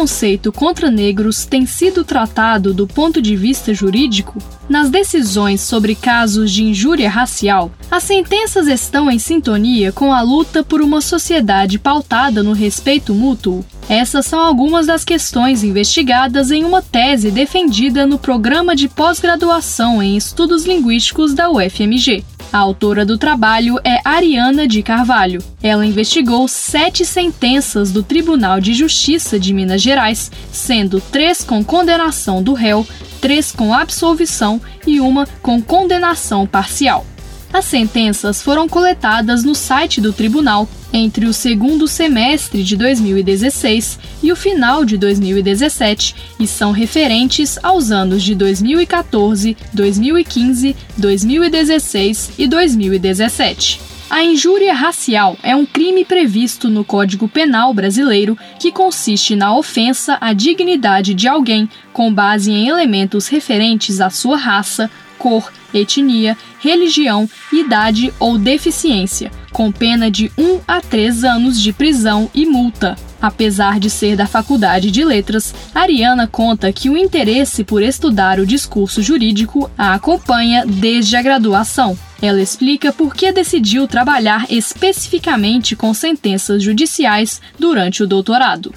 Preconceito contra negros tem sido tratado do ponto de vista jurídico? Nas decisões sobre casos de injúria racial, as sentenças estão em sintonia com a luta por uma sociedade pautada no respeito mútuo? Essas são algumas das questões investigadas em uma tese defendida no programa de pós-graduação em Estudos Linguísticos da UFMG. A autora do trabalho é Ariana de Carvalho. Ela investigou sete sentenças do Tribunal de Justiça de Minas Gerais, sendo três com condenação do réu, três com absolvição e uma com condenação parcial. As sentenças foram coletadas no site do tribunal entre o segundo semestre de 2016 e o final de 2017 e são referentes aos anos de 2014, 2015, 2016 e 2017. A injúria racial é um crime previsto no Código Penal brasileiro que consiste na ofensa à dignidade de alguém com base em elementos referentes à sua raça, cor, etnia, religião, idade ou deficiência, com pena de 1 a 3 anos de prisão e multa. Apesar de ser da Faculdade de Letras, Ariana conta que o interesse por estudar o discurso jurídico a acompanha desde a graduação. Ela explica por que decidiu trabalhar especificamente com sentenças judiciais durante o doutorado.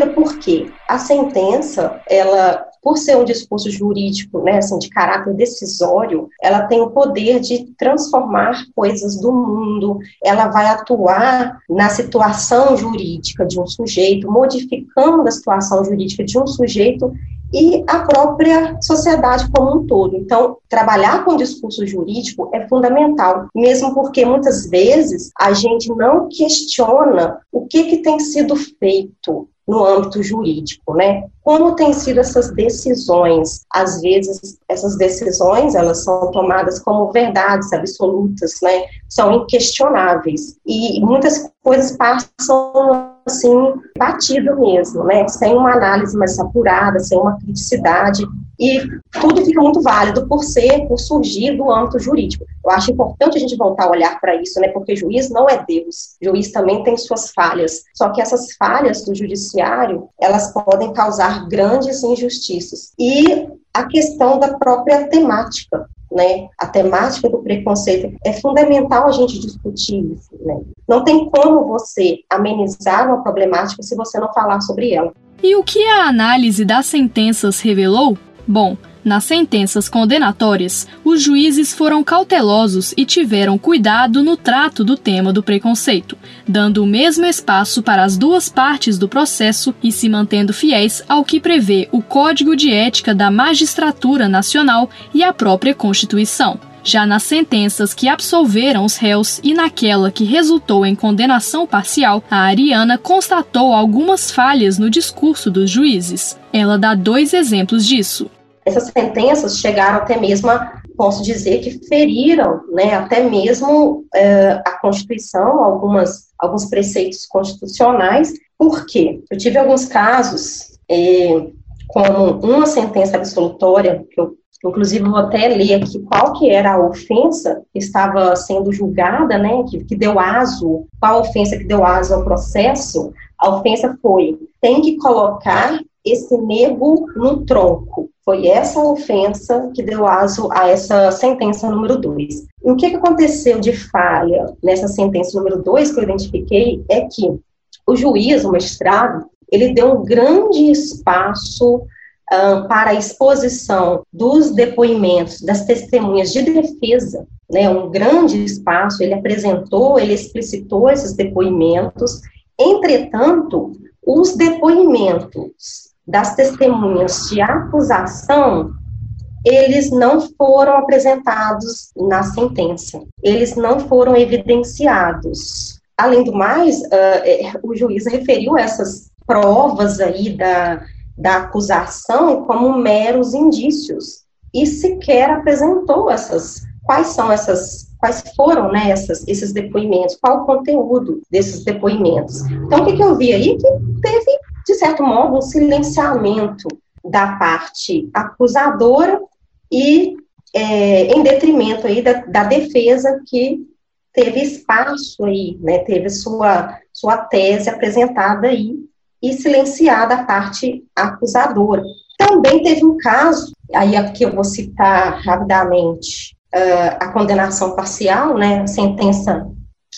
Primeiro, porque a sentença, ela, por ser um discurso jurídico, né, assim, de caráter decisório, ela tem o poder de transformar coisas do mundo, ela vai atuar na situação jurídica de um sujeito, modificando a situação jurídica de um sujeito e a própria sociedade como um todo. Então, trabalhar com o discurso jurídico é fundamental, mesmo porque muitas vezes a gente não questiona o que, que tem sido feito no âmbito jurídico, né? Como têm sido essas decisões? Às vezes, essas decisões, elas são tomadas como verdades absolutas, né? São inquestionáveis. E muitas coisas passam assim, batido mesmo, né? Sem uma análise mais apurada, sem uma criticidade, e tudo fica muito válido por ser, por surgir do âmbito jurídico. Eu acho importante a gente voltar a olhar para isso, né? Porque juiz não é Deus. Juiz também tem suas falhas. Só que essas falhas do judiciário, elas podem causar grandes injustiças. E a questão da própria temática né, a temática do preconceito, é fundamental a gente discutir isso. Né? Não tem como você amenizar uma problemática se você não falar sobre ela. E o que a análise das sentenças revelou? Bom, nas sentenças condenatórias, os juízes foram cautelosos e tiveram cuidado no trato do tema do preconceito, dando o mesmo espaço para as duas partes do processo e se mantendo fiéis ao que prevê o Código de Ética da Magistratura Nacional e a própria Constituição. Já nas sentenças que absolveram os réus e naquela que resultou em condenação parcial, a Ariana constatou algumas falhas no discurso dos juízes. Ela dá dois exemplos disso. Essas sentenças chegaram até mesmo, a, posso dizer, que feriram né, até mesmo é, a Constituição, algumas, alguns preceitos constitucionais. Por quê? Eu tive alguns casos, é, como uma sentença absolutória, que eu inclusive vou até ler aqui qual que era a ofensa que estava sendo julgada, né, que, que deu aso, qual ofensa que deu aso ao processo, a ofensa foi, tem que colocar esse nego no tronco. Foi essa ofensa que deu aso a essa sentença número 2. E o que, aconteceu de falha nessa sentença número 2 que eu identifiquei é que o juiz, o magistrado, ele deu um grande espaço uh, para a exposição dos depoimentos das testemunhas de defesa, né, um grande espaço, ele apresentou, ele explicitou esses depoimentos, entretanto, os depoimentos das testemunhas de acusação, eles não foram apresentados na sentença, eles não foram evidenciados. além do mais, uh, o juiz referiu essas provas aí da, da acusação como meros indícios e sequer apresentou essas quais são essas quais foram né, essas, esses depoimentos, qual o conteúdo desses depoimentos. Então, o que, que eu vi aí? Que certo modo, um silenciamento da parte acusadora e é, em detrimento aí da, da, defesa que teve espaço aí, né, teve sua, sua tese apresentada aí e silenciada a parte acusadora. Também teve um caso, aí aqui eu vou citar rapidamente, uh, a condenação parcial, né, a sentença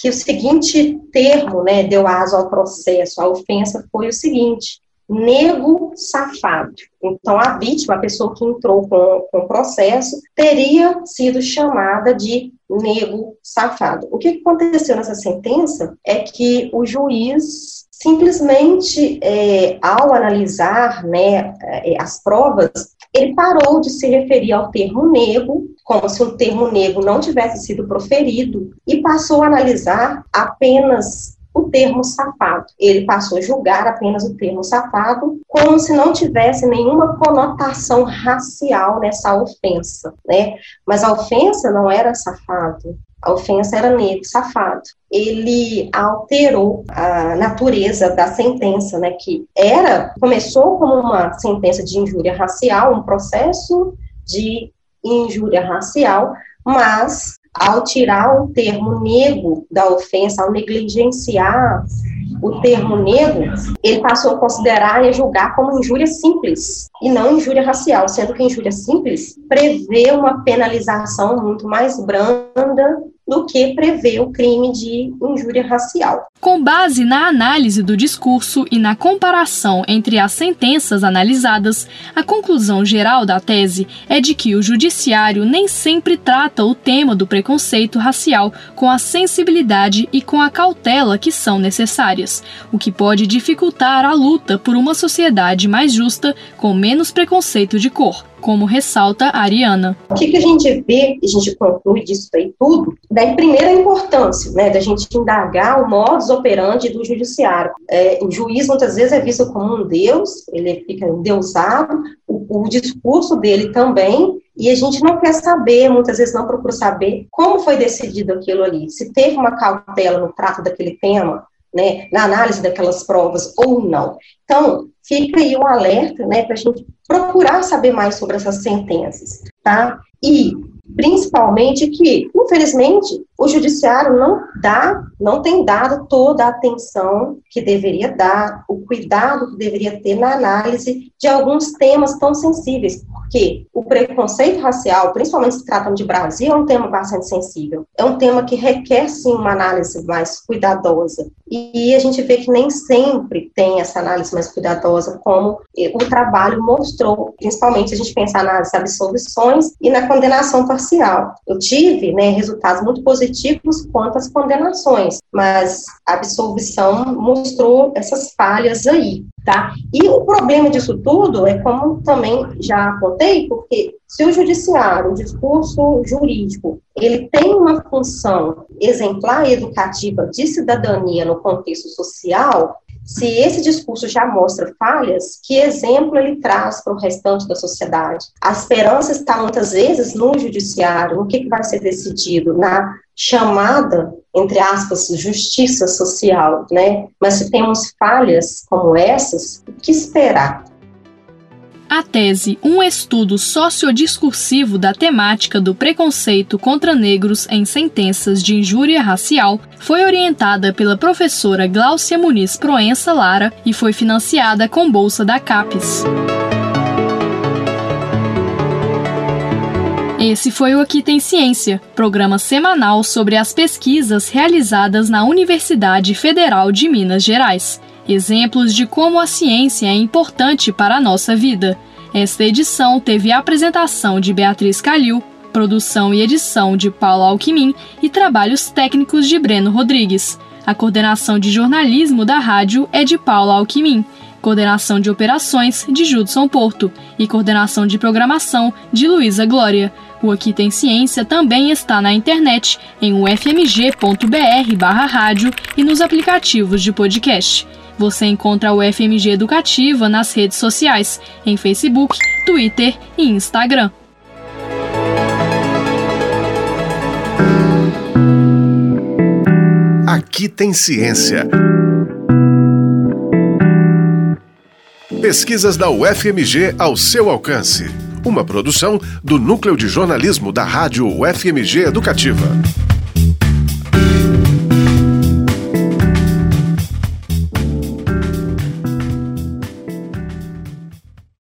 que o seguinte termo, né, deu aso ao processo, a ofensa foi o seguinte, nego safado. Então, a vítima, a pessoa que entrou com, com o processo, teria sido chamada de nego safado. O que aconteceu nessa sentença é que o juiz simplesmente, é, ao analisar né, é, as provas, ele parou de se referir ao termo nego, como se um termo nego não tivesse sido proferido, e passou a analisar apenas o termo safado. Ele passou a julgar apenas o termo safado, como se não tivesse nenhuma conotação racial nessa ofensa, né? Mas a ofensa não era safado, a ofensa era negro, safado. Ele alterou a natureza da sentença, né, que era, começou como uma sentença de injúria racial, um processo de injúria racial, mas ao tirar o termo negro da ofensa, ao negligenciar o termo negro, ele passou a considerar e julgar como injúria simples e não injúria racial, sendo que injúria simples prevê uma penalização muito mais branda do que prevê o crime de injúria racial. Com base na análise do discurso e na comparação entre as sentenças analisadas, a conclusão geral da tese é de que o judiciário nem sempre trata o tema do preconceito racial com a sensibilidade e com a cautela que são necessárias, o que pode dificultar a luta por uma sociedade mais justa com menos preconceito de cor como ressalta a Ariana. O que, que a gente vê, a gente conclui disso aí tudo, da primeira importância, né, da gente indagar o modus operandi do judiciário. É, o juiz muitas vezes é visto como um deus, ele fica endeusado, o, o discurso dele também, e a gente não quer saber, muitas vezes não procura saber como foi decidido aquilo ali, se teve uma cautela no trato daquele tema, né, na análise daquelas provas ou não. Então, fica aí um alerta, né, para a gente procurar saber mais sobre essas sentenças, tá? E, principalmente, que, infelizmente, o judiciário não dá, não tem dado toda a atenção que deveria dar, o cuidado que deveria ter na análise de alguns temas tão sensíveis, porque o preconceito racial, principalmente se tratando de Brasil, é um tema bastante sensível. É um tema que requer, sim, uma análise mais cuidadosa. E a gente vê que nem sempre tem essa análise mais cuidadosa, como o trabalho mostrou, principalmente a gente pensar nas absolvições e na condenação parcial. Eu tive né, resultados muito positivos positivos quanto às condenações, mas a absolvição mostrou essas falhas aí, tá? E o problema disso tudo é como também já apontei, porque se o judiciário, o discurso jurídico, ele tem uma função exemplar e educativa de cidadania no contexto social, se esse discurso já mostra falhas, que exemplo ele traz para o restante da sociedade? A esperança está muitas vezes no judiciário, no que, que vai ser decidido, na chamada, entre aspas, justiça social, né? Mas se temos falhas como essas, o que esperar? A tese Um estudo sociodiscursivo da temática do preconceito contra negros em sentenças de injúria racial foi orientada pela professora Gláucia Muniz Proença Lara e foi financiada com bolsa da CAPES. Esse foi o Aqui Tem Ciência, programa semanal sobre as pesquisas realizadas na Universidade Federal de Minas Gerais exemplos de como a ciência é importante para a nossa vida. Esta edição teve a apresentação de Beatriz Calil, produção e edição de Paulo Alquimim e trabalhos técnicos de Breno Rodrigues. A coordenação de jornalismo da rádio é de Paulo Alquimim. Coordenação de operações de Judson Porto e coordenação de programação de Luísa Glória. O Aqui Tem Ciência também está na internet em ufmg.br/rádio e nos aplicativos de podcast. Você encontra o FMG Educativa nas redes sociais, em Facebook, Twitter e Instagram. Aqui tem ciência. Pesquisas da UFMG ao seu alcance. Uma produção do Núcleo de Jornalismo da Rádio UFMG Educativa.